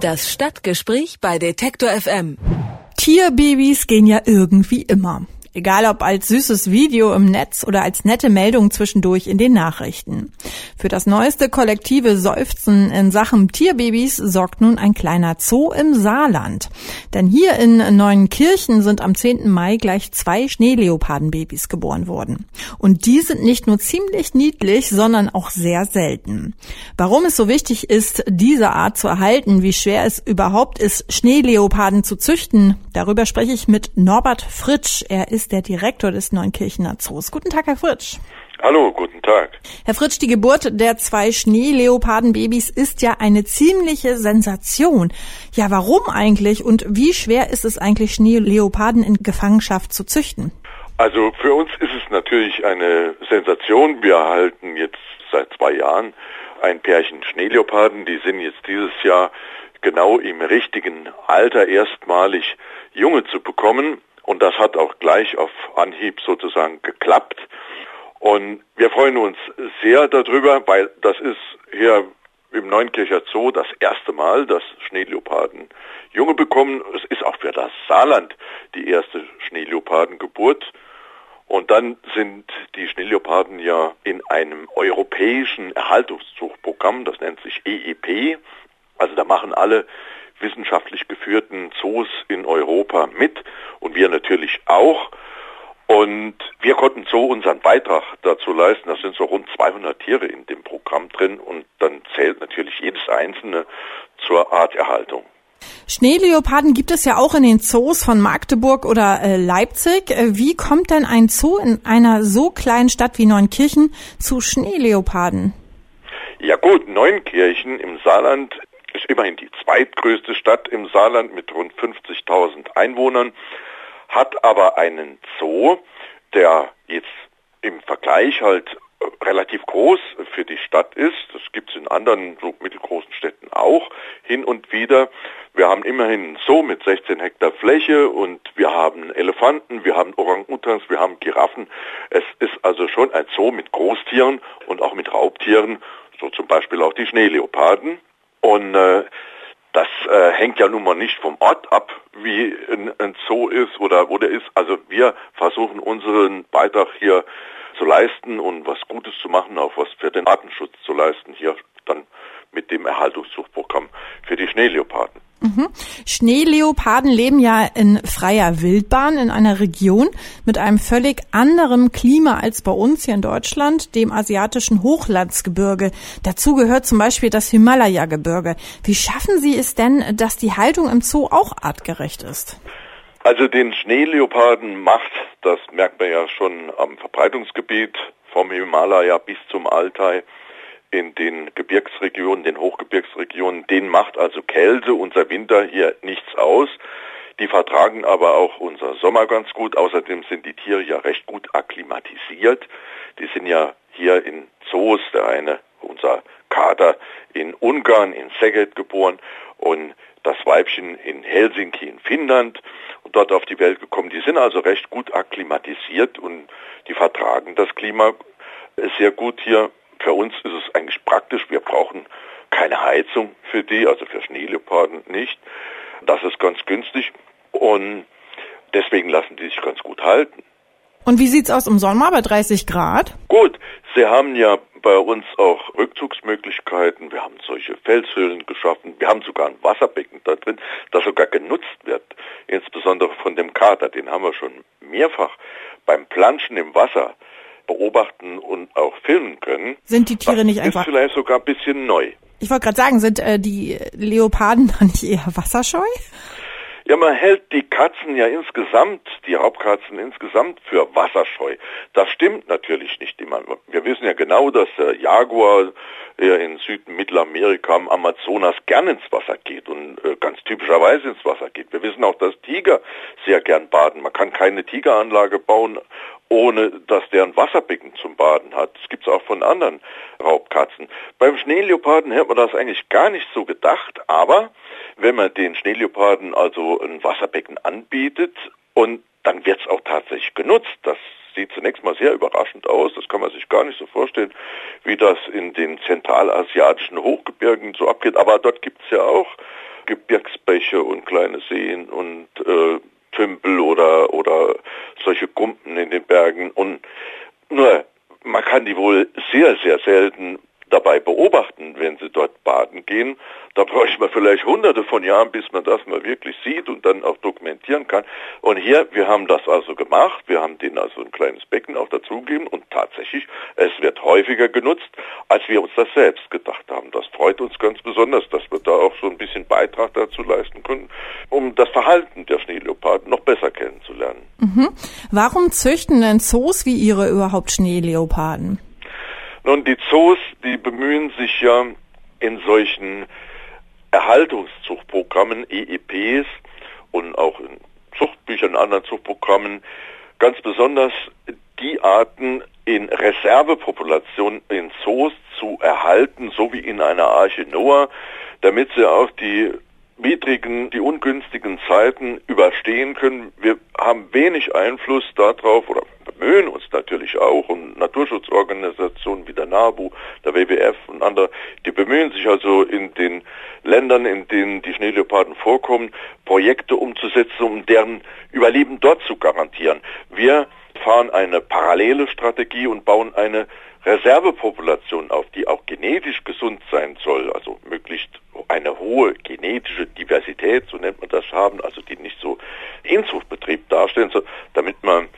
Das Stadtgespräch bei Detektor FM. Tierbabys gehen ja irgendwie immer. Egal ob als süßes Video im Netz oder als nette Meldung zwischendurch in den Nachrichten. Für das neueste kollektive Seufzen in Sachen Tierbabys sorgt nun ein kleiner Zoo im Saarland. Denn hier in Neuenkirchen sind am 10. Mai gleich zwei Schneeleopardenbabys geboren worden. Und die sind nicht nur ziemlich niedlich, sondern auch sehr selten. Warum es so wichtig ist, diese Art zu erhalten, wie schwer es überhaupt ist, Schneeleoparden zu züchten, darüber spreche ich mit Norbert Fritsch. Er ist ist der Direktor des Neunkirchener Zoos. Guten Tag, Herr Fritsch. Hallo, guten Tag. Herr Fritsch, die Geburt der zwei Schneeleopardenbabys ist ja eine ziemliche Sensation. Ja, warum eigentlich und wie schwer ist es eigentlich, Schneeleoparden in Gefangenschaft zu züchten? Also für uns ist es natürlich eine Sensation. Wir erhalten jetzt seit zwei Jahren ein Pärchen Schneeleoparden. Die sind jetzt dieses Jahr genau im richtigen Alter erstmalig Junge zu bekommen. Und das hat auch gleich auf Anhieb sozusagen geklappt. Und wir freuen uns sehr darüber, weil das ist hier im Neunkircher Zoo das erste Mal, dass Schneeleoparden Junge bekommen. Es ist auch für das Saarland die erste Schneeleopardengeburt. Und dann sind die Schneeleoparden ja in einem europäischen Erhaltungszuchtprogramm, das nennt sich EEP. Also da machen alle wissenschaftlich geführten Zoos in Europa mit und wir natürlich auch. Und wir konnten so unseren Beitrag dazu leisten. Da sind so rund 200 Tiere in dem Programm drin und dann zählt natürlich jedes einzelne zur Arterhaltung. Schneeleoparden gibt es ja auch in den Zoos von Magdeburg oder äh, Leipzig. Äh, wie kommt denn ein Zoo in einer so kleinen Stadt wie Neunkirchen zu Schneeleoparden? Ja gut, Neunkirchen im Saarland ist immerhin die zweitgrößte Stadt im Saarland mit rund 50.000 Einwohnern, hat aber einen Zoo, der jetzt im Vergleich halt äh, relativ groß für die Stadt ist. Das gibt es in anderen so mittelgroßen Städten auch hin und wieder. Wir haben immerhin einen Zoo mit 16 Hektar Fläche und wir haben Elefanten, wir haben Orang-Utans, wir haben Giraffen. Es ist also schon ein Zoo mit Großtieren und auch mit Raubtieren, so zum Beispiel auch die Schneeleoparden. Und äh, das äh, hängt ja nun mal nicht vom Ort ab, wie ein, ein Zoo ist oder wo der ist. Also wir versuchen unseren Beitrag hier zu leisten und was Gutes zu machen, auch was für den Artenschutz zu leisten, hier dann mit dem Erhaltungssuchprogramm für die Schneeleoparden. Mhm. Schneeleoparden leben ja in freier Wildbahn in einer Region mit einem völlig anderen Klima als bei uns hier in Deutschland, dem asiatischen Hochlandsgebirge. Dazu gehört zum Beispiel das Himalaya-Gebirge. Wie schaffen Sie es denn, dass die Haltung im Zoo auch artgerecht ist? Also den Schneeleoparden macht, das merkt man ja schon am Verbreitungsgebiet vom Himalaya bis zum Altai, in den Gebirgsregionen, den Hochgebirgsregionen, denen macht also Kälte, unser Winter hier nichts aus. Die vertragen aber auch unser Sommer ganz gut. Außerdem sind die Tiere ja recht gut akklimatisiert. Die sind ja hier in Zoos, der eine, unser Kater in Ungarn, in Szeged geboren und das Weibchen in Helsinki in Finnland und dort auf die Welt gekommen. Die sind also recht gut akklimatisiert und die vertragen das Klima sehr gut hier für uns ist es eigentlich praktisch. Wir brauchen keine Heizung für die, also für Schneeleoparden nicht. Das ist ganz günstig und deswegen lassen die sich ganz gut halten. Und wie sieht's aus im Sommer bei 30 Grad? Gut, sie haben ja bei uns auch Rückzugsmöglichkeiten. Wir haben solche Felshöhlen geschaffen. Wir haben sogar ein Wasserbecken da drin, das sogar genutzt wird. Insbesondere von dem Kater. Den haben wir schon mehrfach beim Planschen im Wasser beobachten und auch filmen können. Sind die Tiere nicht einfach... Ist vielleicht sogar ein bisschen neu. Ich wollte gerade sagen, sind äh, die Leoparden dann nicht eher wasserscheu? Ja, man hält die Katzen ja insgesamt, die Raubkatzen insgesamt für wasserscheu. Das stimmt natürlich nicht immer. Wir wissen ja genau, dass der Jaguar in Süd- Mittelamerika am Amazonas gern ins Wasser geht und äh, ganz typischerweise ins Wasser geht. Wir wissen auch, dass Tiger sehr gern baden. Man kann keine Tigeranlage bauen, ohne dass der ein Wasserbecken zum Baden hat. Das gibt es auch von anderen Raubkatzen. Beim Schneeleoparden hätte man das eigentlich gar nicht so gedacht, aber wenn man den Schneeleoparden also ein Wasserbecken anbietet und dann wird es auch tatsächlich genutzt. Das sieht zunächst mal sehr überraschend aus. Das kann man sich gar nicht so vorstellen, wie das in den zentralasiatischen Hochgebirgen so abgeht. Aber dort gibt es ja auch Gebirgsbäche und kleine Seen und äh, Tümpel oder, oder solche Gumpen in den Bergen. Und nur, man kann die wohl sehr, sehr selten dabei beobachten, wenn sie dort baden gehen. Da bräuchte man vielleicht hunderte von Jahren, bis man das mal wirklich sieht und dann auch dokumentieren kann. Und hier, wir haben das also gemacht. Wir haben denen also ein kleines Becken auch dazugegeben und tatsächlich, es wird häufiger genutzt, als wir uns das selbst gedacht haben. Das freut uns ganz besonders, dass wir da auch so ein bisschen Beitrag dazu leisten können, um das Verhalten der Schneeleoparden noch besser kennenzulernen. Mhm. Warum züchten denn Zoos wie Ihre überhaupt Schneeleoparden? Nun, die Zoos, die bemühen sich ja in solchen Erhaltungszuchtprogrammen, EEPs und auch in Zuchtbüchern, anderen Zuchtprogrammen, ganz besonders die Arten in Reservepopulationen in Zoos zu erhalten, so wie in einer Arche Noah, damit sie auch die widrigen, die ungünstigen Zeiten überstehen können. Wir haben wenig Einfluss darauf oder bemühen uns natürlich auch und Naturschutzorganisationen wie der NABU, der WWF und andere, die bemühen sich also in den Ländern, in denen die Schneeleoparden vorkommen, Projekte umzusetzen, um deren Überleben dort zu garantieren. Wir fahren eine parallele Strategie und bauen eine Reservepopulation auf, die auch genetisch gesund sein soll, also möglichst eine hohe genetische Diversität, so nennt man das, haben, also die nicht so Inzuchtbetrieb darstellen, so, damit man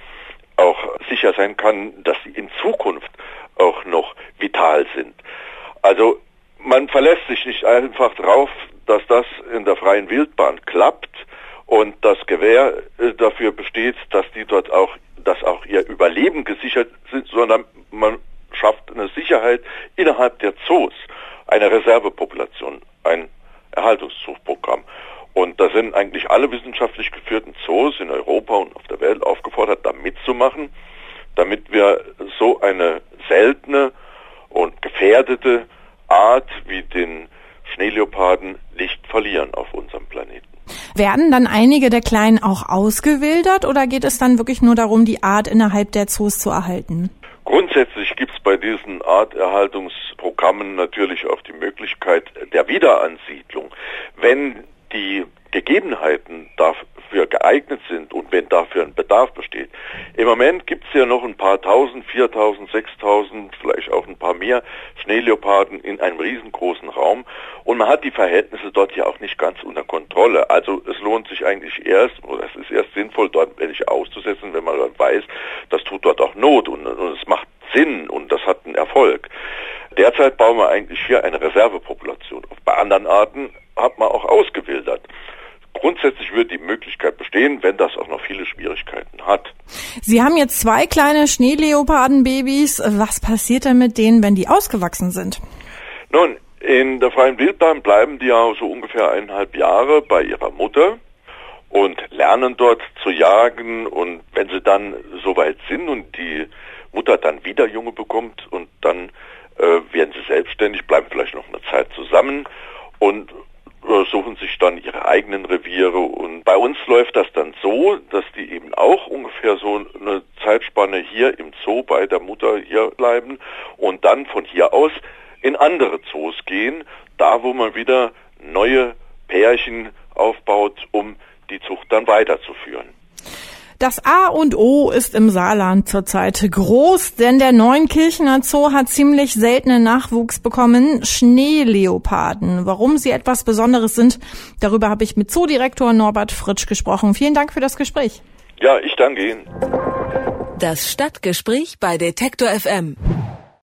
sicher sein kann, dass sie in Zukunft auch noch vital sind. Also man verlässt sich nicht einfach darauf, dass das in der freien Wildbahn klappt und das Gewähr äh, dafür besteht, dass die dort auch, dass auch ihr Überleben gesichert sind, sondern man schafft eine Sicherheit innerhalb der Zoos, eine Reservepopulation, ein Erhaltungszuchtprogramm. Und da sind eigentlich alle wissenschaftlich geführten Zoos in Europa und auf der Welt aufgefordert, da mitzumachen, damit wir so eine seltene und gefährdete Art wie den Schneeleoparden nicht verlieren auf unserem Planeten. Werden dann einige der Kleinen auch ausgewildert oder geht es dann wirklich nur darum, die Art innerhalb der Zoos zu erhalten? Grundsätzlich gibt es bei diesen Arterhaltungsprogrammen natürlich auch die Möglichkeit der Wiederansiedlung. Wenn die Gegebenheiten dafür geeignet sind und wenn dafür ein Bedarf besteht. Im Moment gibt es ja noch ein paar tausend, viertausend, sechstausend, vielleicht auch ein paar mehr Schneeleoparden in einem riesengroßen Raum und man hat die Verhältnisse dort ja auch nicht ganz unter Kontrolle. Also es lohnt sich eigentlich erst, oder es ist erst sinnvoll, dort welche auszusetzen, wenn man dann weiß, das tut dort auch Not und, und es macht Sinn und das hat einen Erfolg. Derzeit bauen wir eigentlich hier eine Reservepopulation. Bei anderen Arten hat man auch ausgewildert. Grundsätzlich wird die Möglichkeit bestehen, wenn das auch noch viele Schwierigkeiten hat. Sie haben jetzt zwei kleine Schneeleopardenbabys. Was passiert denn mit denen, wenn die ausgewachsen sind? Nun, in der freien Wildbahn bleiben die ja so ungefähr eineinhalb Jahre bei ihrer Mutter und lernen dort zu jagen und wenn sie dann soweit sind und die Mutter dann wieder Junge bekommt und dann äh, werden sie selbstständig, bleiben vielleicht noch eine Zeit zusammen und suchen sich dann ihre eigenen Reviere und bei uns läuft das dann so, dass die eben auch ungefähr so eine Zeitspanne hier im Zoo bei der Mutter hier bleiben und dann von hier aus in andere Zoos gehen, da wo man wieder neue Pärchen aufbaut, um die Zucht dann weiterzuführen. Das A und O ist im Saarland zurzeit groß, denn der Neunkirchener Zoo hat ziemlich seltenen Nachwuchs bekommen, Schneeleoparden. Warum sie etwas Besonderes sind, darüber habe ich mit Zoodirektor Norbert Fritsch gesprochen. Vielen Dank für das Gespräch. Ja, ich danke Ihnen. Das Stadtgespräch bei Detektor FM.